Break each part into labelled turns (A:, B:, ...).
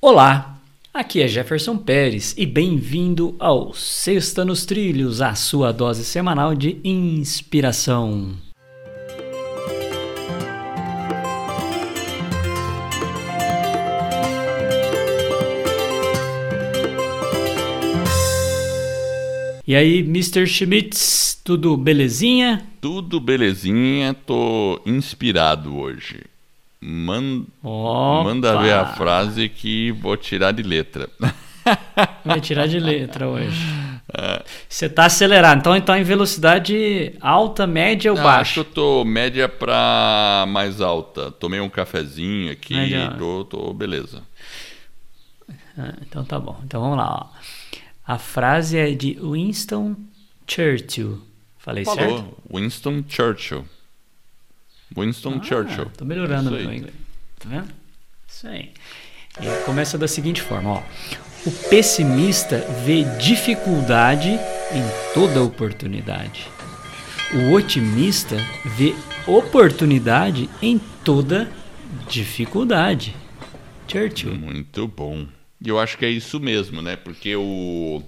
A: Olá, aqui é Jefferson Pérez e bem-vindo ao Sexta nos Trilhos, a sua dose semanal de inspiração. E aí, Mr. Schmitz, tudo belezinha?
B: Tudo belezinha, tô inspirado hoje. Man... Manda ver a frase que vou tirar de letra.
A: Vai tirar de letra hoje. Você está acelerado, então então em velocidade alta, média ou
B: Não,
A: baixa?
B: Acho que eu tô média para mais alta. Tomei um cafezinho aqui, média. tô, tô beleza.
A: Ah, então tá bom. Então vamos lá. Ó. A frase é de Winston Churchill. Falei
B: Falou.
A: certo?
B: Winston Churchill. Winston
A: ah,
B: Churchill.
A: Tô melhorando o meu inglês. Tá vendo? Isso aí. Começa da seguinte forma, ó. O pessimista vê dificuldade em toda oportunidade. O otimista vê oportunidade em toda dificuldade. Churchill.
B: Muito bom. E eu acho que é isso mesmo, né? Porque o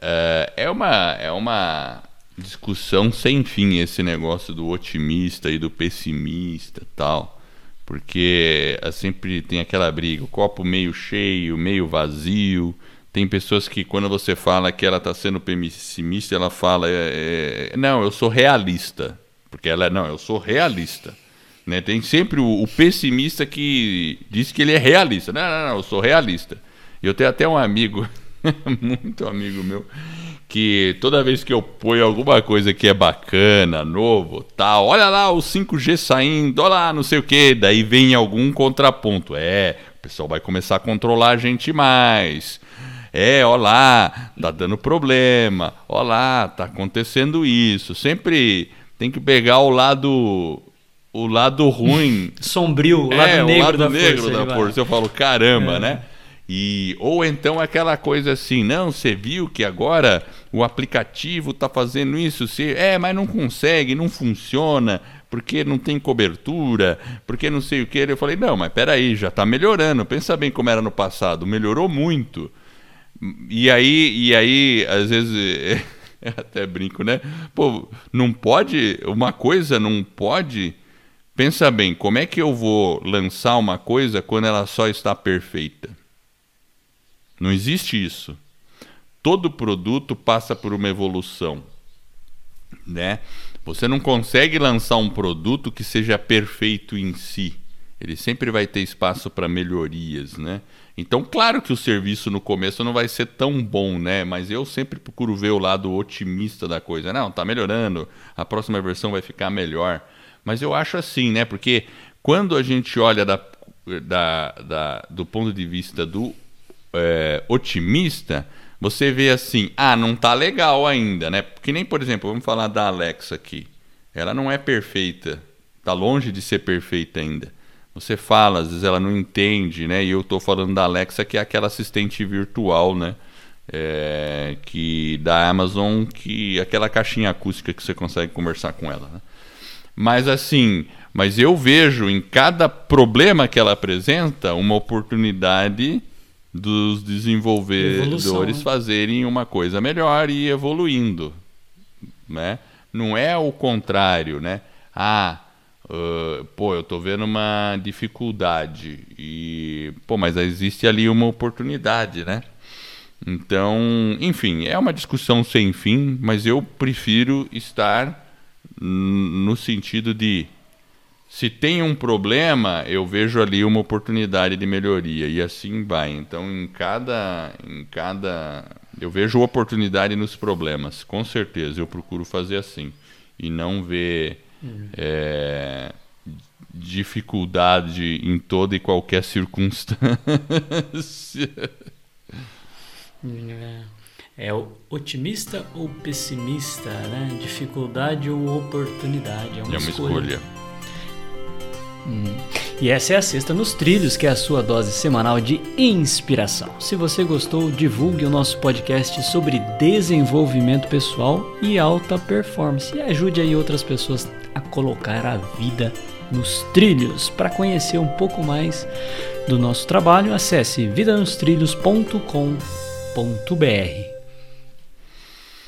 B: é, é uma é uma discussão sem fim esse negócio do otimista e do pessimista, tal. Porque é, sempre tem aquela briga, o copo meio cheio, meio vazio. Tem pessoas que quando você fala que ela está sendo pessimista, ela fala é, é, não, eu sou realista, porque ela não, eu sou realista. Né? Tem sempre o, o, pessimista que diz que ele é realista. Não, não, não, eu sou realista. Eu tenho até um amigo, muito amigo meu, que toda vez que eu ponho alguma coisa que é bacana, novo, tal, olha lá o 5G saindo, olha lá não sei o que, daí vem algum contraponto. É, o pessoal vai começar a controlar a gente mais. É, olha lá, tá dando problema. Olha lá, tá acontecendo isso. Sempre tem que pegar o lado o lado ruim.
A: Sombrio, o lado
B: é,
A: negro,
B: o lado
A: da,
B: negro
A: força,
B: da força. Eu falo, caramba, é. né? E, ou então aquela coisa assim, não, você viu que agora o aplicativo está fazendo isso, você, é, mas não consegue, não funciona, porque não tem cobertura, porque não sei o que. Eu falei, não, mas peraí, já está melhorando, pensa bem como era no passado, melhorou muito. E aí, e aí às vezes, até brinco, né? Pô, não pode, uma coisa não pode Pensa bem, como é que eu vou lançar uma coisa quando ela só está perfeita? Não existe isso. Todo produto passa por uma evolução, né? Você não consegue lançar um produto que seja perfeito em si. Ele sempre vai ter espaço para melhorias, né? Então, claro que o serviço no começo não vai ser tão bom, né? Mas eu sempre procuro ver o lado otimista da coisa. Não, tá melhorando. A próxima versão vai ficar melhor. Mas eu acho assim, né? Porque quando a gente olha da, da, da do ponto de vista do é, otimista, você vê assim, ah, não tá legal ainda, né? Que nem, por exemplo, vamos falar da Alexa aqui. Ela não é perfeita, tá longe de ser perfeita ainda. Você fala, às vezes ela não entende, né? E eu tô falando da Alexa, que é aquela assistente virtual, né? É, que da Amazon, que aquela caixinha acústica que você consegue conversar com ela, né? Mas assim, mas eu vejo em cada problema que ela apresenta uma oportunidade dos desenvolvedores Evolução, né? fazerem uma coisa melhor e evoluindo, né? Não é o contrário, né? Ah, uh, pô, eu tô vendo uma dificuldade e pô, mas existe ali uma oportunidade, né? Então, enfim, é uma discussão sem fim, mas eu prefiro estar no sentido de se tem um problema, eu vejo ali uma oportunidade de melhoria e assim vai. Então, em cada, em cada, eu vejo oportunidade nos problemas, com certeza. Eu procuro fazer assim e não ver uhum. é, dificuldade em toda e qualquer circunstância.
A: É. É otimista ou pessimista, né? Dificuldade ou oportunidade. É uma, é uma escolha. escolha. Hum. E essa é a Sexta nos Trilhos, que é a sua dose semanal de inspiração. Se você gostou, divulgue o nosso podcast sobre desenvolvimento pessoal e alta performance. E ajude aí outras pessoas a colocar a vida nos Trilhos. Para conhecer um pouco mais do nosso trabalho, acesse vidanostrilhos.com.br.